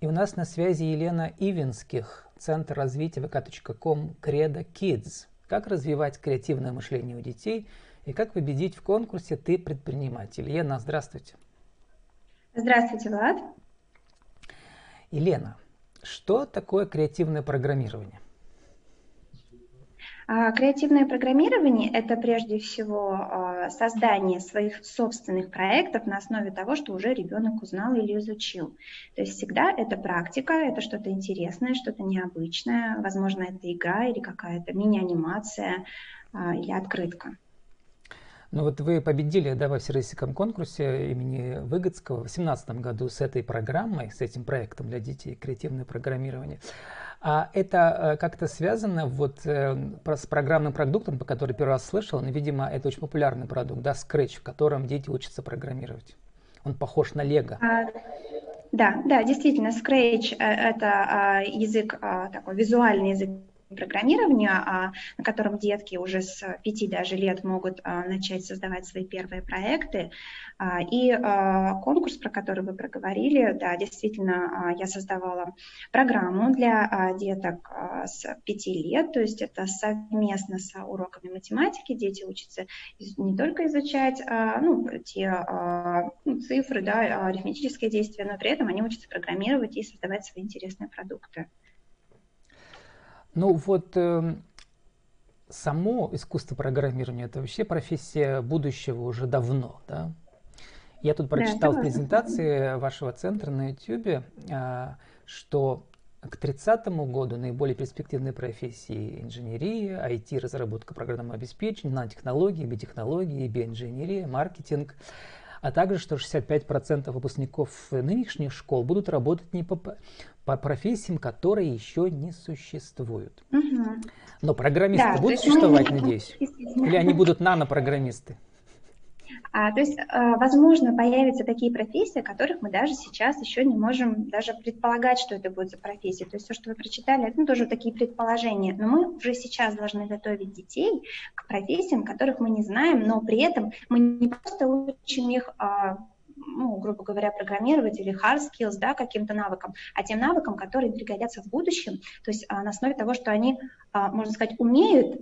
И у нас на связи Елена Ивинских, Центр развития vk.com Credo Kids. Как развивать креативное мышление у детей и как победить в конкурсе «Ты предприниматель». Елена, здравствуйте. Здравствуйте, Влад. Елена, что такое креативное программирование? А, креативное программирование – это прежде всего а, создание своих собственных проектов на основе того, что уже ребенок узнал или изучил. То есть всегда это практика, это что-то интересное, что-то необычное, возможно, это игра или какая-то мини-анимация а, или открытка. Ну вот вы победили да, во всероссийском конкурсе имени Выгодского в 2018 году с этой программой, с этим проектом для детей «Креативное программирование». А это э, как-то связано вот э, с программным продуктом, по которому первый раз слышал, но, видимо, это очень популярный продукт, да, Scratch, в котором дети учатся программировать. Он похож на Лего. А, да, да, действительно, Scratch э, – это а, язык, а, такой визуальный язык программирования, а, на котором детки уже с пяти даже лет могут а, начать создавать свои первые проекты. А, и конкурс, про который вы проговорили, да, действительно, я создавала программу для деток с пяти лет, то есть это совместно с уроками математики. Дети учатся не только изучать ну, те ну, цифры, да, арифметические действия, но при этом они учатся программировать и создавать свои интересные продукты. Ну вот э, само искусство программирования это вообще профессия будущего уже давно, да? Я тут прочитал да, в презентации вашего центра на YouTube, э, что к 30 году наиболее перспективные профессии инженерия, IT, разработка программного обеспечения, нанотехнологии, биотехнологии, биоинженерия, маркетинг – а также что 65% выпускников нынешних школ будут работать не по, по профессиям, которые еще не существуют. Угу. Но программисты да, будут существовать, мы... надеюсь? Или они будут нанопрограммисты? А, то есть, а, возможно, появятся такие профессии, которых мы даже сейчас еще не можем даже предполагать, что это будет за профессия. То есть все, что вы прочитали, это ну, тоже такие предположения. Но мы уже сейчас должны готовить детей к профессиям, которых мы не знаем, но при этом мы не просто учим их а, ну, грубо говоря, программировать или hard skills, да, каким-то навыкам, а тем навыкам, которые пригодятся в будущем, то есть а, на основе того, что они, а, можно сказать, умеют,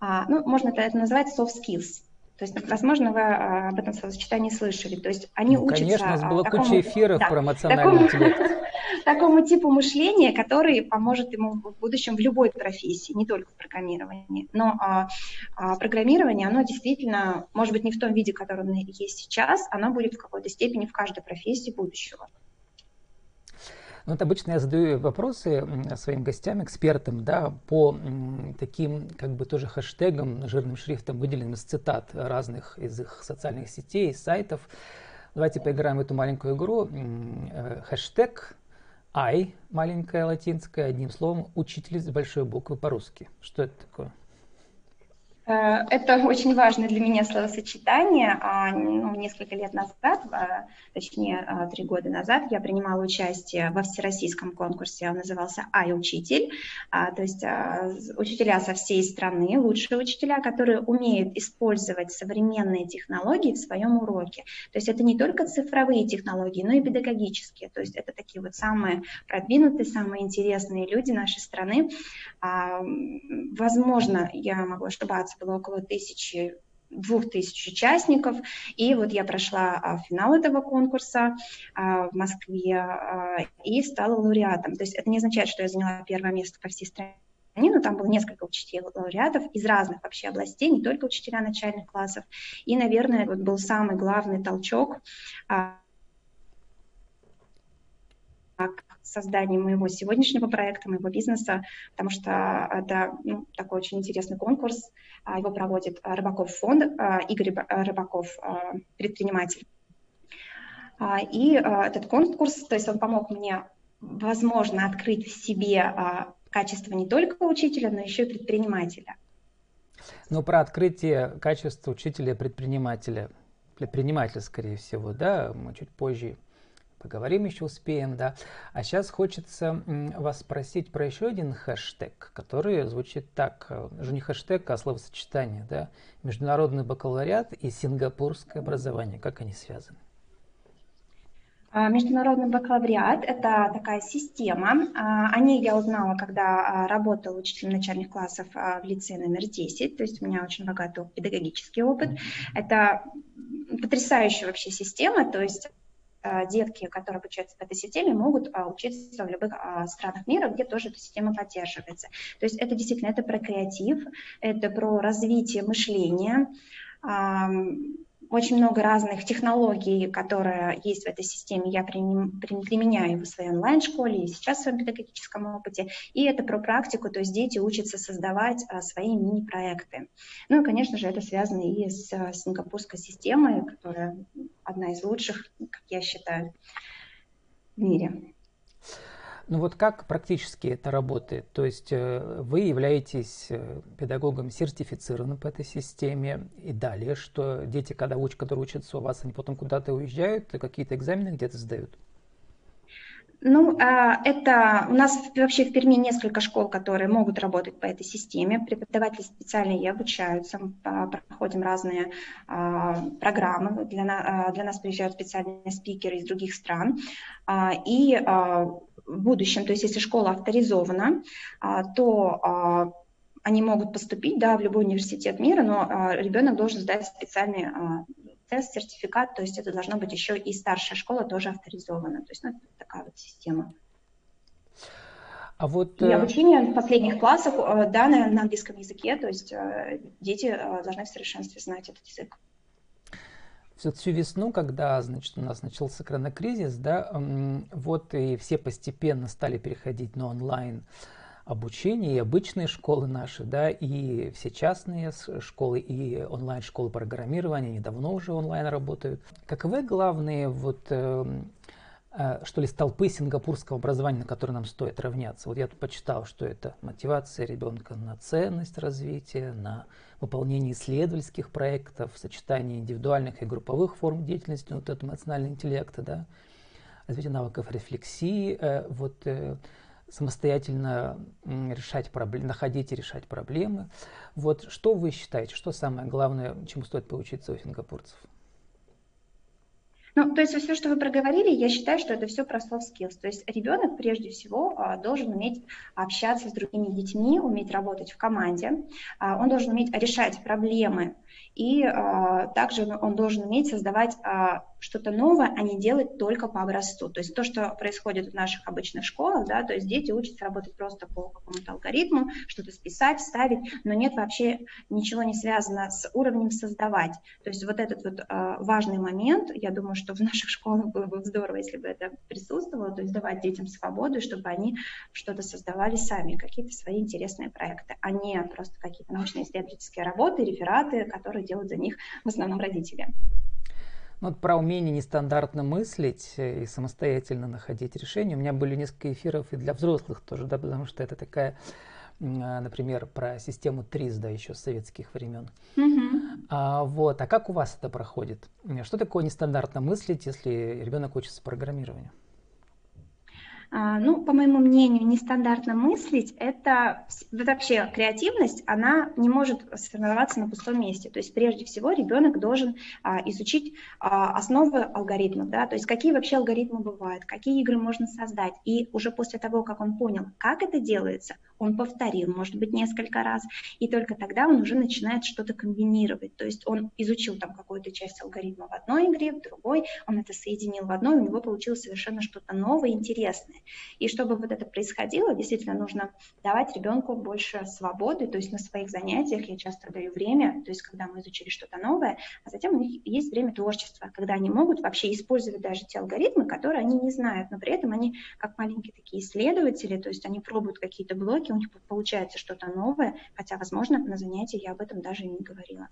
а, ну, можно это, назвать soft skills, то есть, возможно, вы а, об этом словосочетании слышали. То есть они ну, учатся... Конечно, у нас было такому, куча эфиров да, про эмоциональный такому, интеллект. Такому типу мышления, который поможет ему в будущем в любой профессии, не только в программировании. Но а, а, программирование, оно действительно, может быть, не в том виде, который оно есть сейчас, оно будет в какой-то степени в каждой профессии будущего. Ну, вот обычно я задаю вопросы своим гостям, экспертам, да, по таким, как бы тоже хэштегам, жирным шрифтом, выделенным из цитат разных из их социальных сетей, сайтов. Давайте поиграем в эту маленькую игру. Э, хэштег I, маленькая латинская, одним словом, учитель с большой буквы по-русски. Что это такое? Э, это очень важное для меня словосочетание. А, ну, несколько лет назад, а, точнее а, три года назад, я принимала участие во всероссийском конкурсе, он назывался «Ай-учитель». То есть учителя со всей страны, лучшие учителя, которые умеют использовать современные технологии в своем уроке. То есть это не только цифровые технологии, но и педагогические. То есть это такие вот самые продвинутые, самые интересные люди нашей страны. Возможно, я могу ошибаться, было около тысячи двух тысяч участников, и вот я прошла а, финал этого конкурса а, в Москве а, и стала лауреатом. То есть это не означает, что я заняла первое место по всей стране, но там было несколько учителей лауреатов из разных вообще областей, не только учителя начальных классов. И, наверное, вот был самый главный толчок создании моего сегодняшнего проекта, моего бизнеса, потому что это ну, такой очень интересный конкурс. А, его проводит Рыбаков фонд, а, Игорь Рыбаков, а, предприниматель. И этот конкурс, то есть он помог мне, возможно, открыть в себе качество не только учителя, но еще и предпринимателя. Ну, про открытие качества учителя и предпринимателя, предпринимателя, скорее всего, да, мы чуть позже Поговорим еще успеем, да. А сейчас хочется вас спросить про еще один хэштег, который звучит так. Уже не хэштег, а словосочетание, да. Международный бакалавриат и сингапурское образование. Как они связаны? А, международный бакалавриат – это такая система. А, о ней я узнала, когда а, работала учителем начальных классов в лице номер 10, то есть у меня очень богатый педагогический опыт. Это потрясающая вообще система, то есть детки, которые обучаются в этой системе, могут учиться в любых странах мира, где тоже эта система поддерживается. То есть это действительно это про креатив, это про развитие мышления, очень много разных технологий, которые есть в этой системе, я применяю в своей онлайн-школе и сейчас в своем педагогическом опыте. И это про практику, то есть дети учатся создавать а, свои мини-проекты. Ну и, конечно же, это связано и с а, сингапурской системой, которая одна из лучших, как я считаю, в мире. Ну вот как практически это работает? То есть э, вы являетесь э, педагогом сертифицированным по этой системе, и далее, что дети, когда учат, которые учатся у вас, они потом куда-то уезжают, какие-то экзамены где-то сдают? Ну, а, это у нас вообще в Перми несколько школ, которые могут работать по этой системе. Преподаватели специальные обучаются, проходим разные программы. Для, для нас приезжают специальные спикеры из других стран. И в будущем, то есть если школа авторизована, а, то а, они могут поступить да, в любой университет мира, но а, ребенок должен сдать специальный тест, сертификат, то есть это должна быть еще и старшая школа тоже авторизована. То есть ну, такая вот система. А вот, и э, обучение в последних классах, э, да, на, на английском языке, то есть э, дети должны в совершенстве знать этот язык всю, всю весну, когда, значит, у нас начался коронакризис, да, вот и все постепенно стали переходить на онлайн обучение, и обычные школы наши, да, и все частные школы, и онлайн-школы программирования, они давно уже онлайн работают. Каковы главные вот эм, что ли, столпы сингапурского образования, на которые нам стоит равняться. Вот я тут почитал, что это мотивация ребенка на ценность развития, на выполнении исследовательских проектов, сочетание индивидуальных и групповых форм деятельности, вот этого эмоционального интеллекта, да, развитие навыков рефлексии, э, вот э, самостоятельно решать проблемы, находить и решать проблемы. Вот что вы считаете, что самое главное, чему стоит поучиться у сингапурцев? Ну, то есть все, что вы проговорили, я считаю, что это все про soft skills. То есть ребенок прежде всего а, должен уметь общаться с другими детьми, уметь работать в команде, а, он должен уметь решать проблемы, и а, также он должен уметь создавать что-то новое, а не делать только по образцу. То есть то, что происходит в наших обычных школах, да, то есть дети учатся работать просто по какому-то алгоритму, что-то списать, вставить, но нет вообще ничего не связано с уровнем создавать. То есть вот этот вот а, важный момент, я думаю, что в наших школах было бы здорово, если бы это присутствовало, то есть давать детям свободу, чтобы они что-то создавали сами, какие-то свои интересные проекты, а не просто какие-то научно-исследовательские работы, рефераты, которые делают за них в основном родители. Ну, вот про умение нестандартно мыслить и самостоятельно находить решения. У меня были несколько эфиров и для взрослых тоже, да, потому что это такая, а, например, про систему ТРИС, да, еще с советских времен. Mm-hmm. А, вот, а как у вас это проходит? Что такое нестандартно мыслить, если ребенок учится программированию? А, ну, по моему мнению, нестандартно мыслить – это вообще креативность, она не может сформироваться на пустом месте. То есть прежде всего ребенок должен а, изучить а, основы алгоритмов, да, то есть какие вообще алгоритмы бывают, какие игры можно создать. И уже после того, как он понял, как это делается, он повторил, может быть, несколько раз, и только тогда он уже начинает что-то комбинировать. То есть он изучил там какую-то часть алгоритма в одной игре, в другой, он это соединил в одной, у него получилось совершенно что-то новое, интересное. И чтобы вот это происходило, действительно нужно давать ребенку больше свободы, то есть на своих занятиях я часто даю время, то есть когда мы изучили что-то новое, а затем у них есть время творчества, когда они могут вообще использовать даже те алгоритмы, которые они не знают, но при этом они как маленькие такие исследователи, то есть они пробуют какие-то блоки, у них получается что-то новое, хотя, возможно, на занятии я об этом даже и не говорила.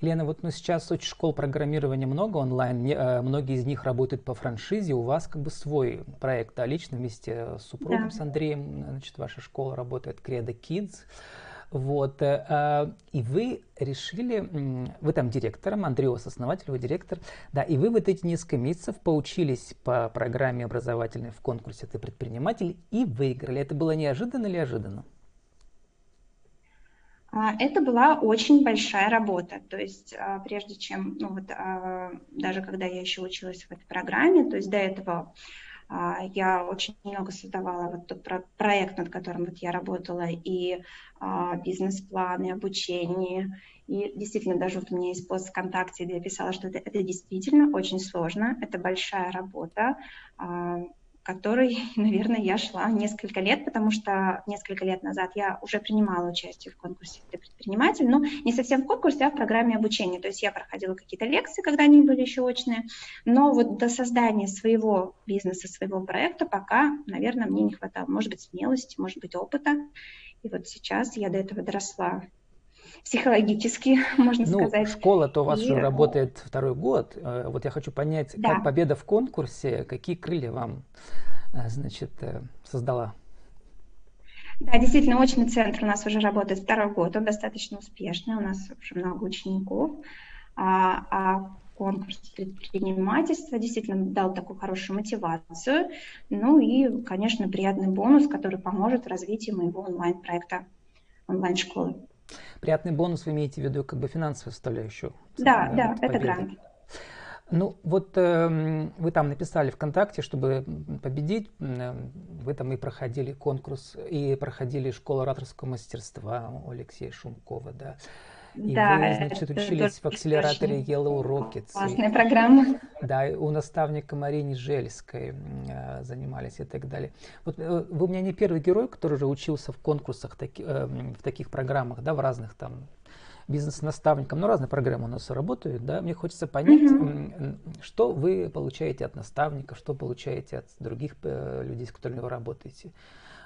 Лена, вот ну, сейчас очень школ программирования много онлайн, не, э, многие из них работают по франшизе, у вас как бы свой проект, да, лично вместе с супругом, да. с Андреем, значит, ваша школа работает Credo Kids. Вот, э, э, и вы решили, вы там директором, Андрей основатель, вы директор, да, и вы вот эти несколько месяцев поучились по программе образовательной в конкурсе «Ты предприниматель» и выиграли. Это было неожиданно или ожиданно? А, это была очень большая работа. То есть а, прежде чем, ну вот а, даже когда я еще училась в этой программе, то есть до этого я очень много создавала вот тот проект, над которым вот я работала, и бизнес-планы, обучение. И действительно, даже вот у меня есть пост ВКонтакте, где я писала, что это, это действительно очень сложно, это большая работа который, наверное, я шла несколько лет, потому что несколько лет назад я уже принимала участие в конкурсе «Ты предприниматель», но не совсем в конкурсе, а в программе обучения. То есть я проходила какие-то лекции, когда они были еще очные, но вот до создания своего бизнеса, своего проекта пока, наверное, мне не хватало, может быть, смелости, может быть, опыта. И вот сейчас я до этого доросла психологически, можно ну, сказать. Школа-то у вас и... уже работает второй год. Э, вот я хочу понять, да. как победа в конкурсе, какие крылья вам, э, значит, э, создала? Да, действительно, очный центр у нас уже работает второй год, он достаточно успешный, у нас уже много учеников, а, а конкурс предпринимательства действительно дал такую хорошую мотивацию, ну и, конечно, приятный бонус, который поможет в развитии моего онлайн-проекта, онлайн-школы. Приятный бонус вы имеете в виду как бы финансовую составляющую? Да, да, это грант. Ну, вот э, вы там написали ВКонтакте, чтобы победить, э, вы там и проходили конкурс, и проходили школу ораторского мастерства у Алексея Шумкова, да. И да, вы, значит, учились в акселераторе Yellow Rockets. Классная программа. Да, у наставника Марине Жельской э, занимались и так далее. Вот э, вы у меня не первый герой, который уже учился в конкурсах, таки, э, в таких программах, да, в разных там бизнес-наставником, ну, разные программы у нас работают, да, мне хочется понять, mm-hmm. что вы получаете от наставника, что получаете от других э, людей, с которыми вы работаете.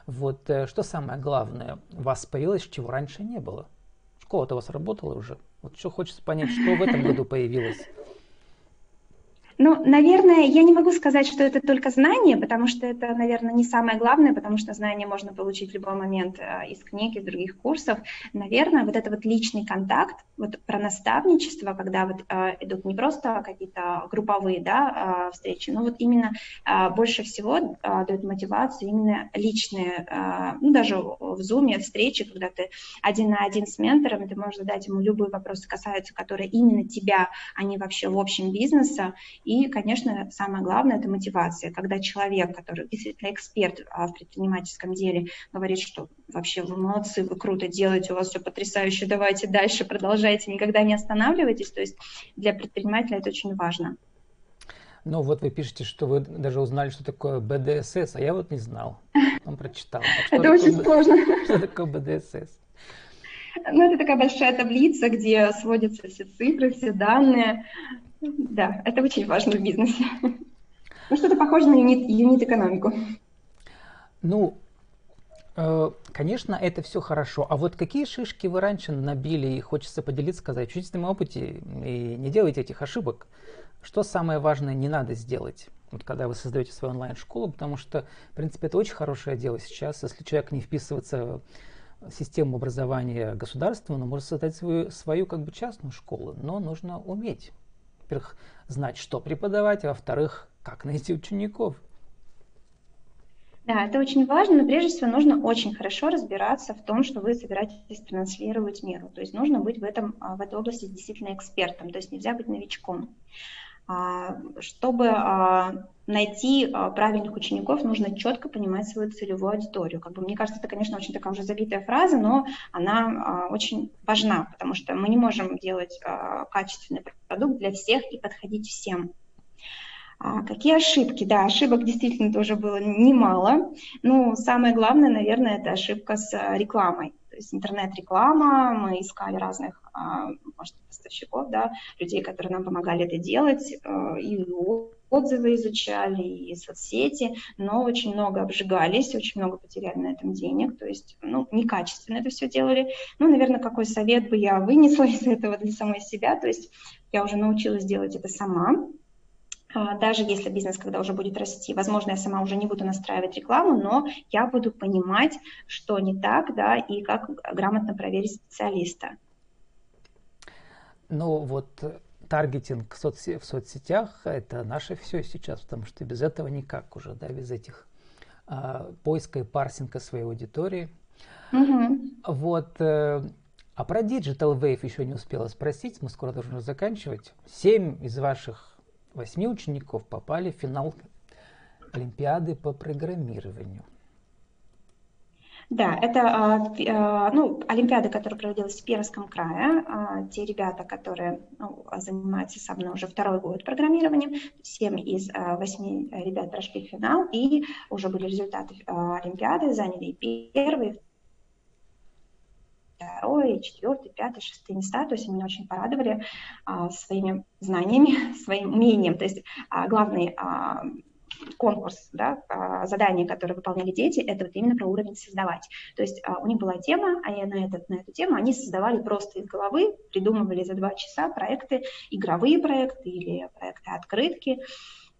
Вот, что самое главное, у вас появилось, чего раньше не было? Школа-то у вас работала уже. Вот что хочется понять, что в этом году появилось. Ну, наверное, я не могу сказать, что это только знание, потому что это, наверное, не самое главное, потому что знания можно получить в любой момент э, из книг, из других курсов. Наверное, вот это вот личный контакт, вот про наставничество, когда вот э, идут не просто какие-то групповые да, э, встречи, но вот именно больше всего дает мотивацию именно личные, ну, даже в Zoom встречи, когда ты один на один с ментором, ты можешь задать ему любые вопросы, касаются которые именно тебя, а не вообще в общем бизнеса, и, конечно, самое главное – это мотивация. Когда человек, который действительно эксперт а, в предпринимательском деле, говорит, что вообще вы молодцы, вы круто делаете, у вас все потрясающе, давайте дальше, продолжайте, никогда не останавливайтесь. То есть для предпринимателя это очень важно. Ну вот вы пишете, что вы даже узнали, что такое БДСС, а я вот не знал. Он прочитал. Это очень сложно. Что такое БДСС? Ну, это такая большая таблица, где сводятся все цифры, все данные. Да, это очень важно в бизнесе. Ну, что-то похоже на юнит, юнит-экономику. Ну, э, конечно, это все хорошо. А вот какие шишки вы раньше набили, и хочется поделиться, сказать, учитесь на опыте и не делайте этих ошибок. Что самое важное не надо сделать, вот когда вы создаете свою онлайн-школу, потому что, в принципе, это очень хорошее дело сейчас. Если человек не вписывается в систему образования государства, он может создать свою, свою как бы частную школу, но нужно уметь во-первых, знать, что преподавать, а во-вторых, как найти учеников. Да, это очень важно, но прежде всего нужно очень хорошо разбираться в том, что вы собираетесь транслировать миру. То есть нужно быть в, этом, а, в этой области действительно экспертом, то есть нельзя быть новичком. А, чтобы а, найти правильных учеников, нужно четко понимать свою целевую аудиторию. Как бы, мне кажется, это, конечно, очень такая уже забитая фраза, но она очень важна, потому что мы не можем делать качественный продукт для всех и подходить всем. Какие ошибки? Да, ошибок действительно тоже было немало. Ну, самое главное, наверное, это ошибка с рекламой. То есть интернет-реклама, мы искали разных, может, поставщиков, да, людей, которые нам помогали это делать, э, и отзывы изучали, и соцсети, но очень много обжигались, очень много потеряли на этом денег, то есть, ну, некачественно это все делали. Ну, наверное, какой совет бы я вынесла из этого для самой себя, то есть я уже научилась делать это сама, а, даже если бизнес, когда уже будет расти, возможно, я сама уже не буду настраивать рекламу, но я буду понимать, что не так, да, и как грамотно проверить специалиста. Ну вот э, таргетинг в, соцсетях, в соцсетях это наше все сейчас, потому что без этого никак уже, да, без этих а, поиска и парсинга своей аудитории. Угу. Вот, э, А про Digital Wave еще не успела спросить, мы скоро должны заканчивать. Семь из ваших восьми учеников попали в финал Олимпиады по программированию. Да, это а, а, ну, Олимпиада, которая проводилась в Пермском крае. А, те ребята, которые ну, занимаются со мной уже второй год программированием, семь из восьми ребят прошли финал, и уже были результаты Олимпиады, заняли первый, второй, четвертый, пятый, шестый места. То есть они меня очень порадовали своими знаниями, своим умением. То есть главный конкурс, да, а, задания, которые выполняли дети, это вот именно про уровень создавать. То есть а, у них была тема, а на, этот, на эту тему они создавали просто из головы, придумывали за два часа проекты, игровые проекты или проекты открытки.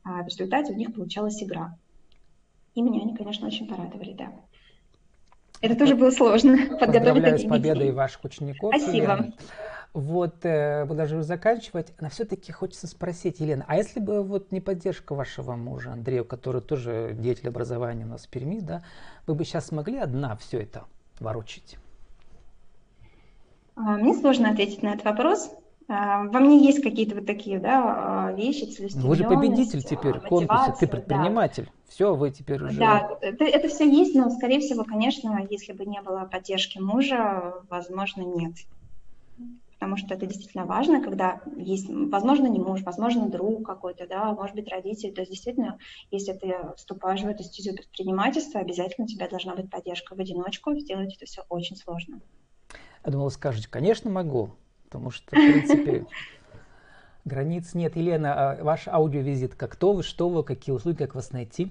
А в результате у них получалась игра. И меня они, конечно, очень порадовали, да. Это тоже было сложно. Поздравляю с победой ваших учеников. Спасибо. Елена. Вот, э, мы должны заканчивать. Но все-таки хочется спросить, Елена, а если бы вот не поддержка вашего мужа Андрея, который тоже деятель образования у нас в Перми, да, вы бы сейчас смогли одна все это ворочить? А, мне сложно ответить на этот вопрос. А, во мне есть какие-то вот такие да, а, вещи, Вы же победитель теперь конкурса, ты предприниматель. Да. Все, вы теперь уже... Да, это, это все есть, но, скорее всего, конечно, если бы не было поддержки мужа, возможно, нет потому что это действительно важно, когда есть, возможно, не муж, возможно, друг какой-то, да, может быть, родитель. То есть, действительно, если ты вступаешь в эту стезю предпринимательства, обязательно у тебя должна быть поддержка в одиночку, сделать это все очень сложно. Я думала, скажете, конечно, могу, потому что, в принципе, границ нет. Елена, а ваш аудиовизитка, кто вы, что вы, какие услуги, как вас найти?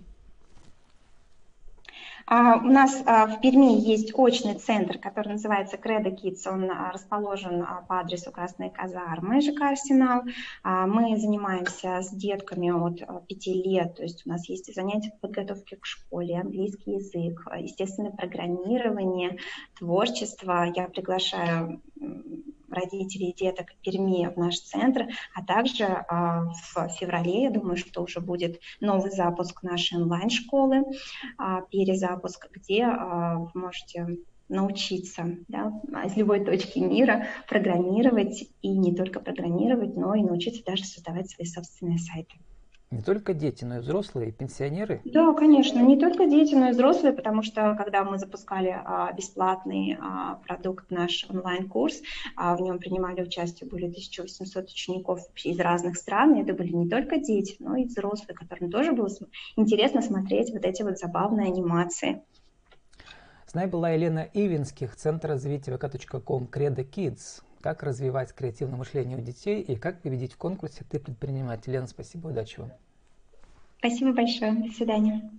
А, у нас а, в Перми есть очный центр, который называется Credo Kids. Он расположен по адресу Красной казармы, ЖК «Арсенал». Мы занимаемся с детками от 5 лет, то есть у нас есть занятия по подготовке к школе, английский язык, естественно, программирование, творчество. Я приглашаю родителей деток Перми в наш центр, а также а, в феврале, я думаю, что уже будет новый запуск нашей онлайн-школы, а, перезапуск, где а, вы можете научиться да, из любой точки мира программировать и не только программировать, но и научиться даже создавать свои собственные сайты. Не только дети, но и взрослые, и пенсионеры? Да, конечно, не только дети, но и взрослые, потому что когда мы запускали а, бесплатный а, продукт, наш онлайн-курс, а, в нем принимали участие более 1800 учеников из разных стран, и это были не только дети, но и взрослые, которым тоже было интересно смотреть вот эти вот забавные анимации. С нами была Елена Ивинских, Центр развития vk.com Credo Kids как развивать креативное мышление у детей и как победить в конкурсе «Ты предприниматель». Лена, спасибо, удачи вам. Спасибо большое. До свидания.